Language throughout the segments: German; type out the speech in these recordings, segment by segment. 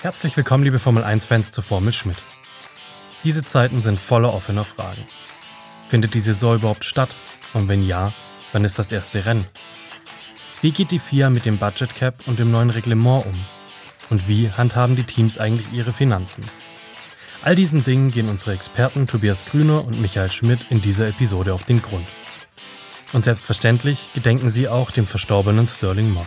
Herzlich willkommen, liebe Formel 1-Fans zur Formel Schmidt. Diese Zeiten sind voller offener Fragen. Findet die Saison überhaupt statt? Und wenn ja, wann ist das erste Rennen? Wie geht die FIA mit dem Budget Cap und dem neuen Reglement um? Und wie handhaben die Teams eigentlich ihre Finanzen? All diesen Dingen gehen unsere Experten Tobias Grüner und Michael Schmidt in dieser Episode auf den Grund. Und selbstverständlich gedenken sie auch dem verstorbenen Sterling Moss.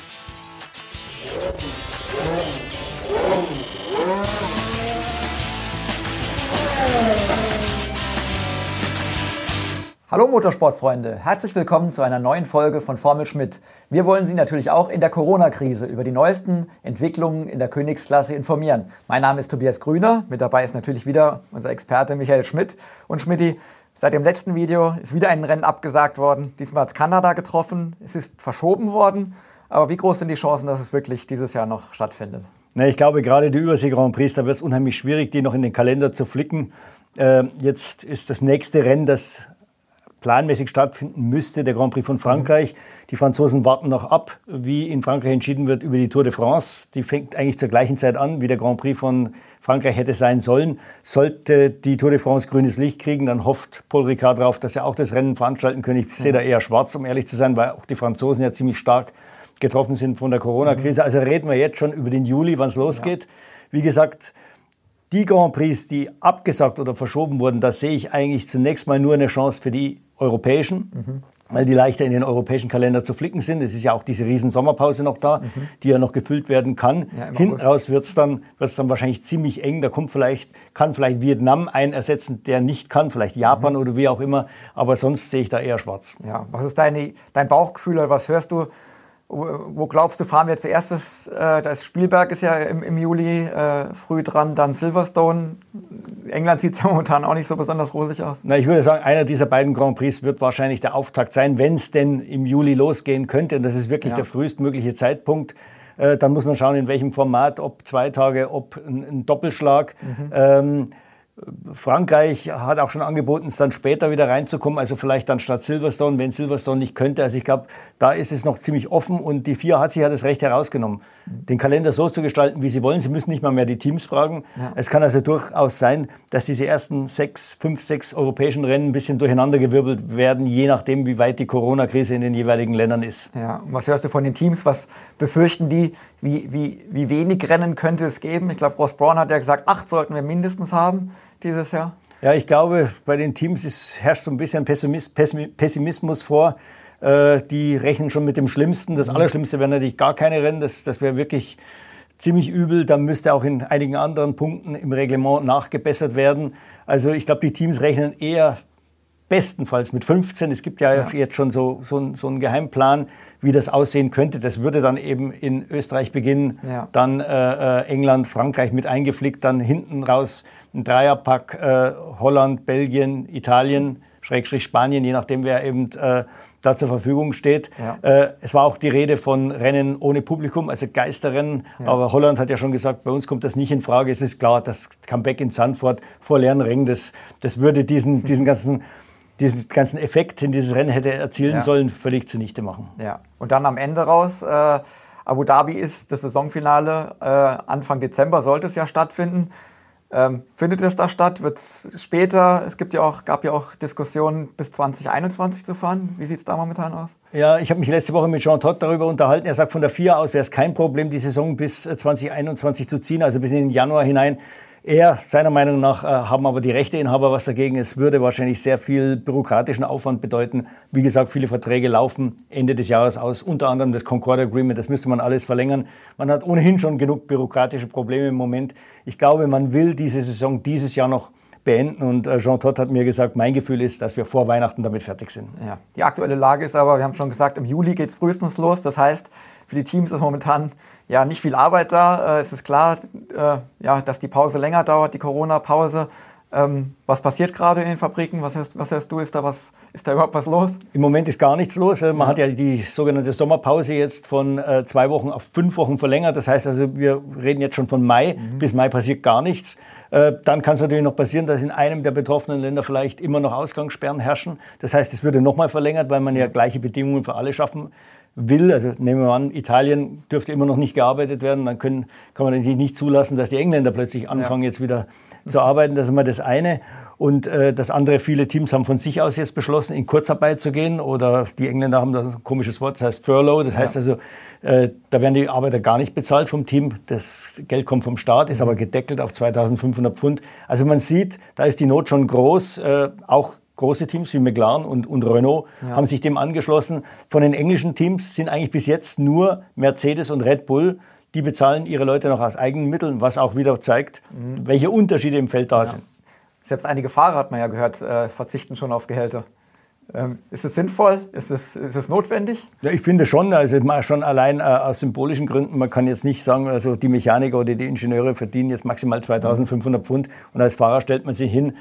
Hallo Motorsportfreunde, herzlich willkommen zu einer neuen Folge von Formel Schmidt. Wir wollen Sie natürlich auch in der Corona-Krise über die neuesten Entwicklungen in der Königsklasse informieren. Mein Name ist Tobias Grüner, mit dabei ist natürlich wieder unser Experte Michael Schmidt. Und Schmidti, seit dem letzten Video ist wieder ein Rennen abgesagt worden. Diesmal hat es Kanada getroffen, es ist verschoben worden. Aber wie groß sind die Chancen, dass es wirklich dieses Jahr noch stattfindet? Na, ich glaube, gerade die Übersee Grand Prix, da wird es unheimlich schwierig, die noch in den Kalender zu flicken. Äh, jetzt ist das nächste Rennen, das planmäßig stattfinden müsste, der Grand Prix von Frankreich. Die Franzosen warten noch ab, wie in Frankreich entschieden wird über die Tour de France. Die fängt eigentlich zur gleichen Zeit an, wie der Grand Prix von Frankreich hätte sein sollen. Sollte die Tour de France grünes Licht kriegen, dann hofft Paul Ricard darauf, dass er auch das Rennen veranstalten können. Ich sehe da eher schwarz, um ehrlich zu sein, weil auch die Franzosen ja ziemlich stark getroffen sind von der Corona-Krise. Also reden wir jetzt schon über den Juli, wann es losgeht. Wie gesagt, die Grand Prix, die abgesagt oder verschoben wurden, da sehe ich eigentlich zunächst mal nur eine Chance für die europäischen, mhm. weil die leichter in den europäischen Kalender zu flicken sind. Es ist ja auch diese riesen Sommerpause noch da, mhm. die ja noch gefüllt werden kann. Ja, Hinten raus wird es dann, wird's dann wahrscheinlich ziemlich eng. Da kommt vielleicht, kann vielleicht Vietnam einen ersetzen, der nicht kann, vielleicht Japan mhm. oder wie auch immer. Aber sonst sehe ich da eher schwarz. Ja, was ist deine, dein Bauchgefühl oder was hörst du? Wo glaubst du, fahren wir zuerst? Das, äh, das Spielberg ist ja im, im Juli äh, früh dran, dann Silverstone. England sieht ja momentan auch nicht so besonders rosig aus. Na, ich würde sagen, einer dieser beiden Grand Prix wird wahrscheinlich der Auftakt sein, wenn es denn im Juli losgehen könnte. Und das ist wirklich ja. der frühestmögliche Zeitpunkt. Äh, dann muss man schauen, in welchem Format, ob zwei Tage, ob ein, ein Doppelschlag. Mhm. Ähm, Frankreich hat auch schon angeboten, es dann später wieder reinzukommen, also vielleicht dann statt Silverstone, wenn Silverstone nicht könnte. Also ich glaube, da ist es noch ziemlich offen und die FIA hat sich ja das Recht herausgenommen, den Kalender so zu gestalten, wie sie wollen. Sie müssen nicht mal mehr die Teams fragen. Ja. Es kann also durchaus sein, dass diese ersten sechs, fünf, sechs europäischen Rennen ein bisschen durcheinandergewirbelt werden, je nachdem, wie weit die Corona-Krise in den jeweiligen Ländern ist. Ja, und was hörst du von den Teams? Was befürchten die? Wie, wie, wie wenig Rennen könnte es geben? Ich glaube, Ross Braun hat ja gesagt, acht sollten wir mindestens haben dieses Jahr? Ja, ich glaube, bei den Teams ist, herrscht so ein bisschen Pessimismus vor. Äh, die rechnen schon mit dem Schlimmsten. Das mhm. Allerschlimmste wäre natürlich gar keine Rennen. Das, das wäre wirklich ziemlich übel. Da müsste auch in einigen anderen Punkten im Reglement nachgebessert werden. Also ich glaube, die Teams rechnen eher bestenfalls mit 15. Es gibt ja, ja. jetzt schon so, so, so, einen Geheimplan, wie das aussehen könnte. Das würde dann eben in Österreich beginnen, ja. dann äh, äh England, Frankreich mit eingeflickt, dann hinten raus ein Dreierpack äh, Holland, Belgien, Italien. Schrägstrich Spanien, je nachdem, wer eben äh, da zur Verfügung steht. Ja. Äh, es war auch die Rede von Rennen ohne Publikum, also Geisterrennen. Ja. Aber Holland hat ja schon gesagt, bei uns kommt das nicht in Frage. Es ist klar, das Comeback in Sandford vor leeren Rängen, das, das würde diesen, diesen ganzen diesen ganzen Effekt, den dieses Rennen hätte erzielen ja. sollen, völlig zunichte machen. Ja. Und dann am Ende raus, äh, Abu Dhabi ist das Saisonfinale, äh, Anfang Dezember sollte es ja stattfinden. Ähm, findet es da statt? Wird es später? Es gibt ja auch, gab ja auch Diskussionen, bis 2021 zu fahren. Wie sieht es da momentan aus? Ja, ich habe mich letzte Woche mit Jean Todt darüber unterhalten. Er sagt, von der FIA aus wäre es kein Problem, die Saison bis 2021 äh, zu ziehen, also bis in den Januar hinein. Er, seiner Meinung nach, äh, haben aber die Rechteinhaber was dagegen. Es würde wahrscheinlich sehr viel bürokratischen Aufwand bedeuten. Wie gesagt, viele Verträge laufen Ende des Jahres aus, unter anderem das Concord Agreement. Das müsste man alles verlängern. Man hat ohnehin schon genug bürokratische Probleme im Moment. Ich glaube, man will diese Saison dieses Jahr noch beenden. Und äh, Jean Todt hat mir gesagt, mein Gefühl ist, dass wir vor Weihnachten damit fertig sind. Ja. Die aktuelle Lage ist aber, wir haben schon gesagt, im Juli geht es frühestens los. Das heißt, für die Teams ist momentan ja nicht viel Arbeit da. Äh, es ist klar, äh, ja, dass die Pause länger dauert, die Corona-Pause. Ähm, was passiert gerade in den Fabriken? Was hörst, was hörst du? Ist da, was, ist da überhaupt was los? Im Moment ist gar nichts los. Äh, man ja. hat ja die sogenannte Sommerpause jetzt von äh, zwei Wochen auf fünf Wochen verlängert. Das heißt also, wir reden jetzt schon von Mai. Mhm. Bis Mai passiert gar nichts. Äh, dann kann es natürlich noch passieren, dass in einem der betroffenen Länder vielleicht immer noch Ausgangssperren herrschen. Das heißt, es würde nochmal verlängert, weil man ja gleiche Bedingungen für alle schaffen will, also nehmen wir an, Italien dürfte immer noch nicht gearbeitet werden, dann können, kann man natürlich nicht zulassen, dass die Engländer plötzlich anfangen, ja. jetzt wieder zu arbeiten. Das ist mal das eine. Und äh, das andere, viele Teams haben von sich aus jetzt beschlossen, in Kurzarbeit zu gehen. Oder die Engländer haben da ein komisches Wort, das heißt Furlough. Das ja. heißt also, äh, da werden die Arbeiter gar nicht bezahlt vom Team. Das Geld kommt vom Staat, ist aber gedeckelt auf 2500 Pfund. Also man sieht, da ist die Not schon groß. Äh, auch große Teams wie McLaren und, und Renault ja. haben sich dem angeschlossen. Von den englischen Teams sind eigentlich bis jetzt nur Mercedes und Red Bull. Die bezahlen ihre Leute noch aus eigenen Mitteln, was auch wieder zeigt, mhm. welche Unterschiede im Feld da ja. sind. Selbst einige Fahrer, hat man ja gehört, äh, verzichten schon auf Gehälter. Ähm, ist es sinnvoll? Ist es, ist es notwendig? Ja, ich finde schon, also schon allein äh, aus symbolischen Gründen. Man kann jetzt nicht sagen, also die Mechaniker oder die Ingenieure verdienen jetzt maximal 2500 Pfund und als Fahrer stellt man sich hin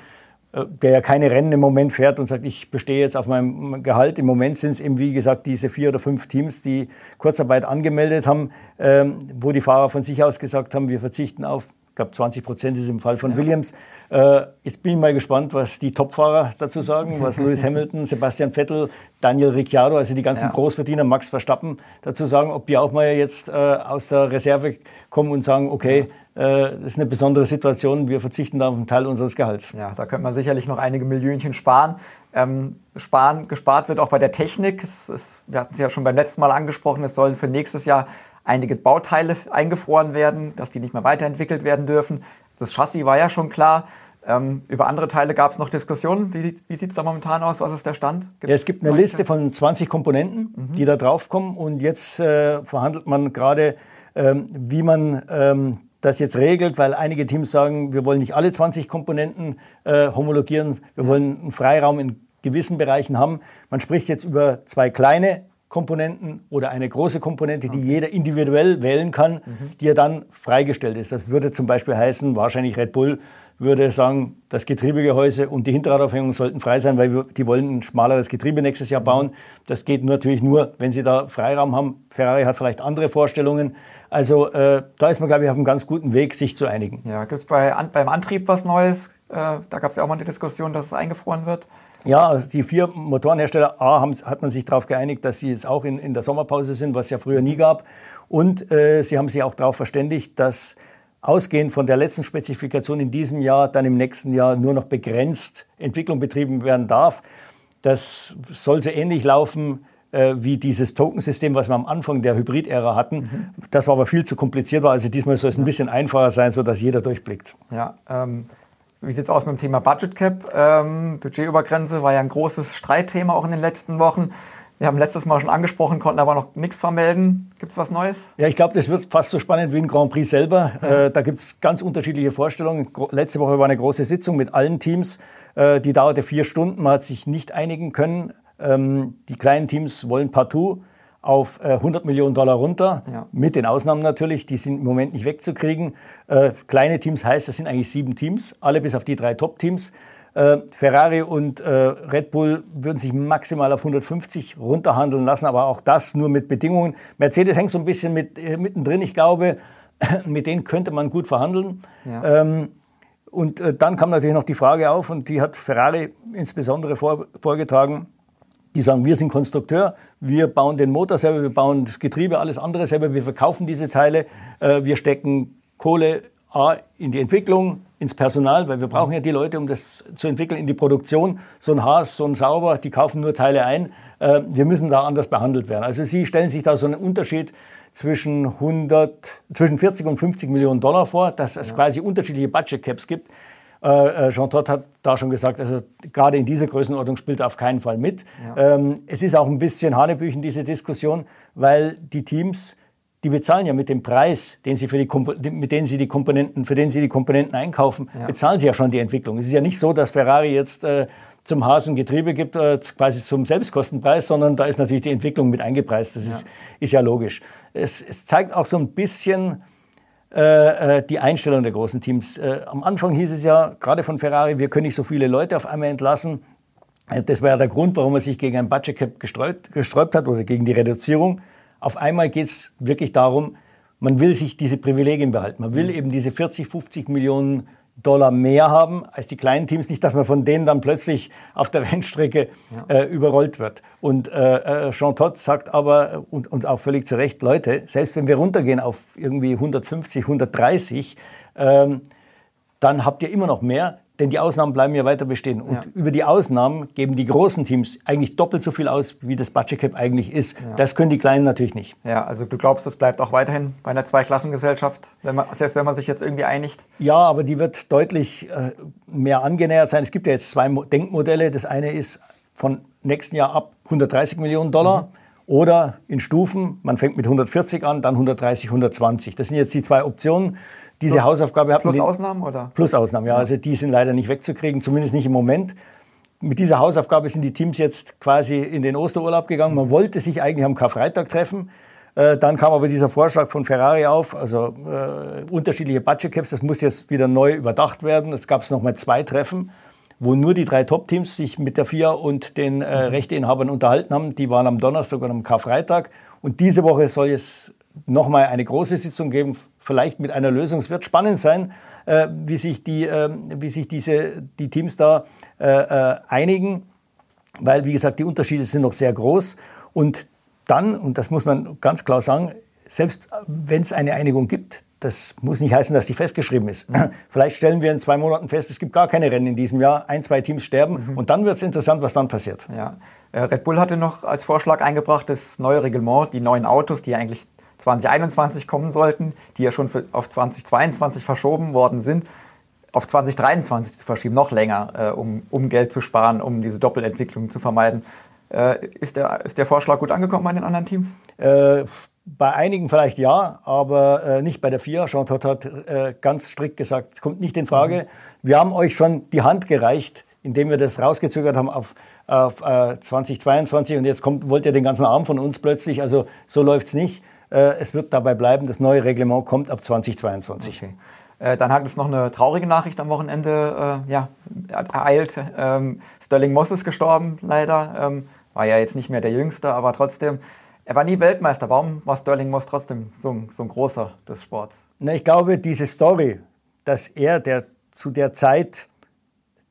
der ja keine Rennen im Moment fährt und sagt, ich bestehe jetzt auf meinem Gehalt. Im Moment sind es eben, wie gesagt, diese vier oder fünf Teams, die Kurzarbeit angemeldet haben, ähm, wo die Fahrer von sich aus gesagt haben, wir verzichten auf, ich glaube 20 Prozent ist im Fall von ja. Williams. Äh, jetzt bin ich mal gespannt, was die Topfahrer dazu sagen, was Lewis Hamilton, Sebastian Vettel, Daniel Ricciardo, also die ganzen ja. Großverdiener, Max Verstappen dazu sagen, ob die auch mal jetzt äh, aus der Reserve kommen und sagen, okay, ja äh, das ist eine besondere Situation. Wir verzichten da auf einen Teil unseres Gehalts. Ja, da könnte man sicherlich noch einige Millionchen sparen. Ähm, sparen gespart wird auch bei der Technik. Es, es, wir hatten es ja schon beim letzten Mal angesprochen, es sollen für nächstes Jahr einige Bauteile eingefroren werden, dass die nicht mehr weiterentwickelt werden dürfen. Das Chassis war ja schon klar. Ähm, über andere Teile gab es noch Diskussionen. Wie, wie sieht es da momentan aus? Was ist der Stand? Ja, es gibt eine weiter? Liste von 20 Komponenten, mhm. die da draufkommen. Und jetzt äh, verhandelt man gerade, ähm, wie man ähm, das jetzt regelt, weil einige Teams sagen, wir wollen nicht alle 20 Komponenten äh, homologieren, wir wollen einen Freiraum in gewissen Bereichen haben. Man spricht jetzt über zwei kleine Komponenten oder eine große Komponente, die jeder individuell wählen kann, mhm. die ja dann freigestellt ist. Das würde zum Beispiel heißen, wahrscheinlich Red Bull würde sagen, das Getriebegehäuse und die Hinterradaufhängung sollten frei sein, weil wir, die wollen ein schmaleres Getriebe nächstes Jahr bauen. Das geht natürlich nur, wenn sie da Freiraum haben. Ferrari hat vielleicht andere Vorstellungen. Also äh, da ist man, glaube ich, auf einem ganz guten Weg, sich zu einigen. Ja, gibt es bei, an, beim Antrieb was Neues? Äh, da gab es ja auch mal die Diskussion, dass es eingefroren wird. Ja, also die vier Motorenhersteller, A, haben, hat man sich darauf geeinigt, dass sie jetzt auch in, in der Sommerpause sind, was es ja früher nie gab. Und äh, sie haben sich auch darauf verständigt, dass ausgehend von der letzten Spezifikation in diesem Jahr dann im nächsten Jahr nur noch begrenzt Entwicklung betrieben werden darf. Das soll so ähnlich laufen äh, wie dieses Tokensystem, was wir am Anfang der Hybrid-Ära hatten. Mhm. Das war aber viel zu kompliziert. Also diesmal soll es ein bisschen einfacher sein, sodass jeder durchblickt. Ja, ähm, wie sieht es aus mit dem Thema Budget Cap? Ähm, Budgetübergrenze war ja ein großes Streitthema auch in den letzten Wochen. Wir haben letztes Mal schon angesprochen, konnten aber noch nichts vermelden. Gibt es was Neues? Ja, ich glaube, das wird fast so spannend wie ein Grand Prix selber. Ja. Äh, da gibt es ganz unterschiedliche Vorstellungen. Letzte Woche war eine große Sitzung mit allen Teams. Äh, die dauerte vier Stunden. Man hat sich nicht einigen können. Ähm, die kleinen Teams wollen partout auf 100 äh, Millionen Dollar runter, ja. mit den Ausnahmen natürlich, die sind im Moment nicht wegzukriegen. Äh, kleine Teams heißt, das sind eigentlich sieben Teams, alle bis auf die drei Top-Teams. Äh, Ferrari und Red Bull würden sich maximal auf 150 runterhandeln lassen, aber auch das nur mit Bedingungen. Mercedes hängt so ein bisschen mit, mittendrin, ich glaube, mit denen könnte man gut verhandeln. Ja. Ähm, und dann kam natürlich noch die Frage auf, und die hat Ferrari insbesondere vor, vorgetragen, die sagen, wir sind Konstrukteur, wir bauen den Motor selber, wir bauen das Getriebe, alles andere selber, wir verkaufen diese Teile, äh, wir stecken Kohle A in die Entwicklung, ins Personal, weil wir brauchen ja die Leute, um das zu entwickeln, in die Produktion. So ein Haas, so ein Sauber, die kaufen nur Teile ein. Äh, wir müssen da anders behandelt werden. Also Sie stellen sich da so einen Unterschied zwischen, 100, zwischen 40 und 50 Millionen Dollar vor, dass es ja. quasi unterschiedliche Budget Caps gibt. Äh, äh, Jean Todt hat da schon gesagt, also gerade in dieser Größenordnung spielt er auf keinen Fall mit. Ja. Ähm, es ist auch ein bisschen Hanebüchen, diese Diskussion, weil die Teams, die bezahlen ja mit dem Preis, den sie für die, mit denen sie die Komponenten, für den sie die Komponenten einkaufen, ja. bezahlen sie ja schon die Entwicklung. Es ist ja nicht so, dass Ferrari jetzt äh, zum Hasen Getriebe gibt, äh, quasi zum Selbstkostenpreis, sondern da ist natürlich die Entwicklung mit eingepreist. Das ja. Ist, ist ja logisch. Es, es zeigt auch so ein bisschen, die Einstellung der großen Teams. Äh, am Anfang hieß es ja, gerade von Ferrari, wir können nicht so viele Leute auf einmal entlassen. Das war ja der Grund, warum man sich gegen ein Budget Cap gesträubt, gesträubt hat oder gegen die Reduzierung. Auf einmal geht es wirklich darum, man will sich diese Privilegien behalten. Man will eben diese 40, 50 Millionen Dollar mehr haben als die kleinen Teams. Nicht, dass man von denen dann plötzlich auf der Rennstrecke ja. äh, überrollt wird. Und äh, äh, Jean Todt sagt aber, und, und auch völlig zu Recht, Leute, selbst wenn wir runtergehen auf irgendwie 150, 130, ähm, dann habt ihr immer noch mehr, denn die Ausnahmen bleiben ja weiter bestehen. Und ja. über die Ausnahmen geben die großen Teams eigentlich doppelt so viel aus, wie das Budget Cap eigentlich ist. Ja. Das können die Kleinen natürlich nicht. Ja, also du glaubst, das bleibt auch weiterhin bei einer Zweiklassengesellschaft, wenn man, selbst wenn man sich jetzt irgendwie einigt? Ja, aber die wird deutlich äh, mehr angenähert sein. Es gibt ja jetzt zwei Denkmodelle. Das eine ist von nächsten Jahr ab 130 Millionen Dollar. Mhm. Oder in Stufen, man fängt mit 140 an, dann 130, 120. Das sind jetzt die zwei Optionen. Diese plus, Hausaufgabe hatten Plus Ausnahmen, oder? Plus Ausnahmen, ja. Also die sind leider nicht wegzukriegen, zumindest nicht im Moment. Mit dieser Hausaufgabe sind die Teams jetzt quasi in den Osterurlaub gegangen. Man wollte sich eigentlich am Karfreitag treffen. Äh, dann kam aber dieser Vorschlag von Ferrari auf, also äh, unterschiedliche Budget Caps, das muss jetzt wieder neu überdacht werden. Es gab noch mal zwei Treffen, wo nur die drei Top-Teams sich mit der FIA und den äh, mhm. Rechteinhabern unterhalten haben. Die waren am Donnerstag und am Karfreitag. Und diese Woche soll es noch mal eine große Sitzung geben vielleicht mit einer Lösung. Es wird spannend sein, äh, wie, sich die, äh, wie sich diese, die Teams da äh, äh, einigen, weil, wie gesagt, die Unterschiede sind noch sehr groß. Und dann, und das muss man ganz klar sagen, selbst wenn es eine Einigung gibt, das muss nicht heißen, dass die festgeschrieben ist. Mhm. Vielleicht stellen wir in zwei Monaten fest, es gibt gar keine Rennen in diesem Jahr, ein, zwei Teams sterben mhm. und dann wird es interessant, was dann passiert. Ja. Äh, Red Bull hatte noch als Vorschlag eingebracht, das neue Reglement, die neuen Autos, die eigentlich 2021 kommen sollten, die ja schon auf 2022 verschoben worden sind, auf 2023 zu verschieben, noch länger, äh, um, um Geld zu sparen, um diese Doppelentwicklung zu vermeiden. Äh, ist, der, ist der Vorschlag gut angekommen bei den anderen Teams? Äh, bei einigen vielleicht ja, aber äh, nicht bei der FIA. Jean Todt hat äh, ganz strikt gesagt, kommt nicht in Frage. Mhm. Wir haben euch schon die Hand gereicht, indem wir das rausgezögert haben auf, auf 2022 äh, und jetzt kommt, wollt ihr den ganzen Arm von uns plötzlich. Also so läuft es nicht. Äh, es wird dabei bleiben, das neue Reglement kommt ab 2022. Okay. Äh, dann hat es noch eine traurige Nachricht am Wochenende äh, ja, ereilt. Ähm, Sterling Moss ist gestorben, leider. Ähm, war ja jetzt nicht mehr der Jüngste, aber trotzdem. Er war nie Weltmeister. Warum war Sterling Moss trotzdem so, so ein großer des Sports? Na, ich glaube, diese Story, dass er der, zu der Zeit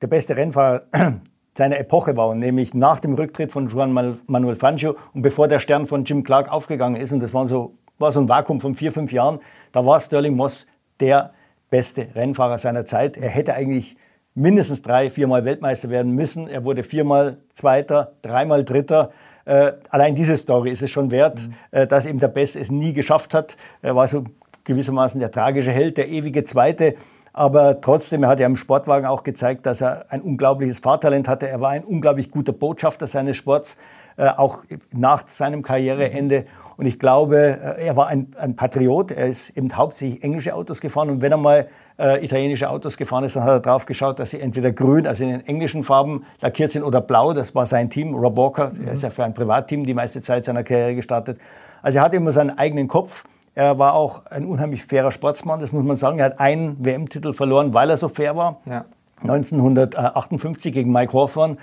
der beste Rennfahrer seiner Epoche war, nämlich nach dem Rücktritt von Juan Manuel Fangio und bevor der Stern von Jim Clark aufgegangen ist, und das war so, war so ein Vakuum von vier, fünf Jahren, da war Sterling Moss der beste Rennfahrer seiner Zeit. Er hätte eigentlich mindestens drei, viermal Weltmeister werden müssen. Er wurde viermal Zweiter, dreimal Dritter. Äh, allein diese Story ist es schon wert, mhm. äh, dass eben der Beste es nie geschafft hat. Er war so gewissermaßen der tragische Held, der ewige Zweite. Aber trotzdem, er hat ja im Sportwagen auch gezeigt, dass er ein unglaubliches Fahrtalent hatte. Er war ein unglaublich guter Botschafter seines Sports, auch nach seinem Karriereende. Und ich glaube, äh, er war ein, ein, Patriot. Er ist eben hauptsächlich englische Autos gefahren. Und wenn er mal äh, italienische Autos gefahren ist, dann hat er darauf geschaut, dass sie entweder grün, also in den englischen Farben lackiert sind, oder blau. Das war sein Team. Rob Walker, mhm. er ist ja für ein Privatteam die meiste Zeit seiner Karriere gestartet. Also er hatte immer seinen eigenen Kopf. Er war auch ein unheimlich fairer Sportsmann, das muss man sagen. Er hat einen WM-Titel verloren, weil er so fair war. Ja. 1958 gegen Mike Hawthorne.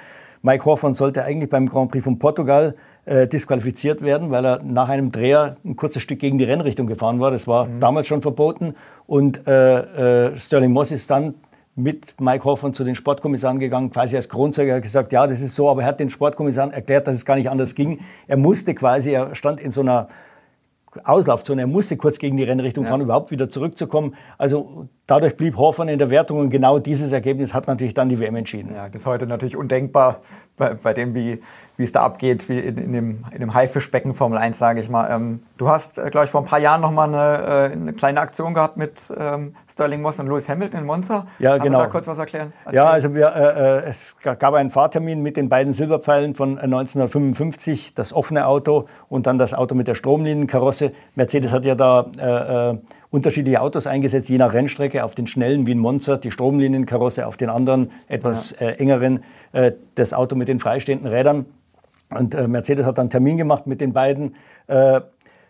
Mike Hawthorne sollte eigentlich beim Grand Prix von Portugal äh, disqualifiziert werden, weil er nach einem Dreher ein kurzes Stück gegen die Rennrichtung gefahren war. Das war mhm. damals schon verboten. Und äh, äh, Sterling Moss ist dann mit Mike Hoffmann zu den Sportkommissaren gegangen, quasi als Kronzeuge. Er hat gesagt, ja, das ist so, aber er hat den Sportkommissaren erklärt, dass es gar nicht anders ging. Er musste quasi, er stand in so einer Auslaufzone. Er musste kurz gegen die Rennrichtung ja. fahren, überhaupt wieder zurückzukommen. Also dadurch blieb Hoffmann in der Wertung und genau dieses Ergebnis hat natürlich dann die WM entschieden. Ja, das ist heute natürlich undenkbar bei, bei dem, wie, wie es da abgeht, wie in, in dem, in dem Haifischbecken Formel 1, sage ich mal. Ähm, du hast, äh, glaube ich, vor ein paar Jahren noch mal eine, äh, eine kleine Aktion gehabt mit ähm, Sterling Moss und Lewis Hamilton in Monza. Ja, genau. du da kurz was erklären? Erzählen? Ja, also wir, äh, äh es gab einen Fahrtermin mit den beiden Silberpfeilen von 1955, äh, das offene Auto und dann das Auto mit der Stromlinienkarosse. Mercedes hat ja da äh, unterschiedliche Autos eingesetzt, je nach Rennstrecke, auf den schnellen wie ein Monza, die Stromlinienkarosse, auf den anderen etwas ja. äh, engeren äh, das Auto mit den freistehenden Rädern. Und äh, Mercedes hat dann einen Termin gemacht mit den beiden. Äh,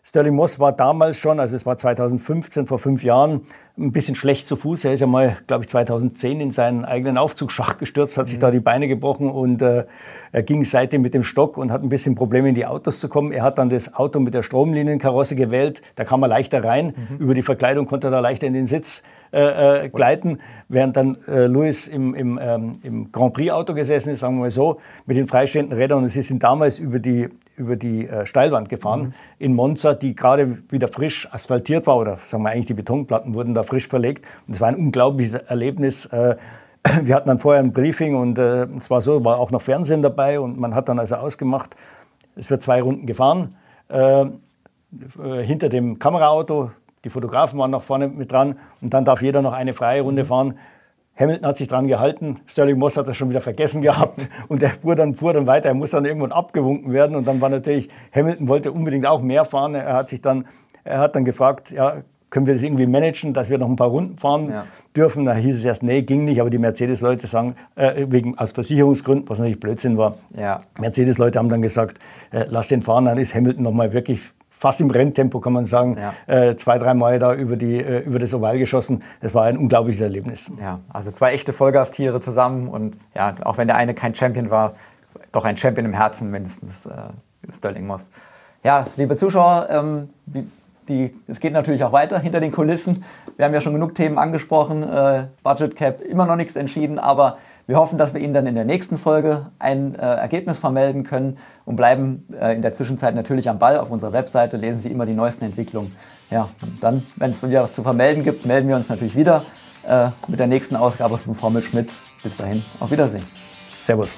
Sterling Moss war damals schon, also es war 2015, vor fünf Jahren, ein bisschen schlecht zu Fuß. Er ist ja mal, glaube ich, 2010 in seinen eigenen Aufzugsschacht gestürzt, hat sich da die Beine gebrochen und äh, er ging seitdem mit dem Stock und hat ein bisschen Probleme in die Autos zu kommen. Er hat dann das Auto mit der Stromlinienkarosse gewählt. Da kam er leichter rein. Mhm. Über die Verkleidung konnte er da leichter in den Sitz äh, äh, gleiten, während dann äh, Louis im, im, ähm, im Grand Prix-Auto gesessen ist, sagen wir mal so, mit den freistehenden Rädern. Und sie sind damals über die, über die äh, Steilwand gefahren mhm. in Monza, die gerade wieder frisch asphaltiert war, oder sagen wir eigentlich die Betonplatten wurden da frisch verlegt. Und es war ein unglaubliches Erlebnis. Äh, wir hatten dann vorher ein Briefing und äh, es war so, war auch noch Fernsehen dabei und man hat dann also ausgemacht, es wird zwei Runden gefahren. Äh, hinter dem Kameraauto die Fotografen waren noch vorne mit dran und dann darf jeder noch eine freie Runde fahren. Hamilton hat sich dran gehalten, Sterling Moss hat das schon wieder vergessen gehabt und er fuhr dann, fuhr dann weiter. Er muss dann irgendwann abgewunken werden und dann war natürlich, Hamilton wollte unbedingt auch mehr fahren. Er hat sich dann, er hat dann gefragt, ja, können wir das irgendwie managen, dass wir noch ein paar Runden fahren ja. dürfen? Da hieß es erst, nee, ging nicht, aber die Mercedes-Leute sagen, äh, wegen, aus Versicherungsgründen, was natürlich Blödsinn war, ja. Mercedes-Leute haben dann gesagt, äh, lass den fahren, dann ist Hamilton nochmal wirklich fast im Renntempo, kann man sagen, ja. äh, zwei, drei Mal da über, die, äh, über das Oval geschossen. Das war ein unglaubliches Erlebnis. Ja, also zwei echte Vollgastiere zusammen und ja, auch wenn der eine kein Champion war, doch ein Champion im Herzen mindestens, äh, Sterling Moss. Ja, liebe Zuschauer, ähm, die, es geht natürlich auch weiter hinter den Kulissen. Wir haben ja schon genug Themen angesprochen, äh, Budget Cap immer noch nichts entschieden, aber wir hoffen, dass wir Ihnen dann in der nächsten Folge ein äh, Ergebnis vermelden können und bleiben äh, in der Zwischenzeit natürlich am Ball. Auf unserer Webseite lesen Sie immer die neuesten Entwicklungen. Ja, dann, wenn es wieder was zu vermelden gibt, melden wir uns natürlich wieder äh, mit der nächsten Ausgabe von Formel Schmidt. Bis dahin, auf Wiedersehen. Servus.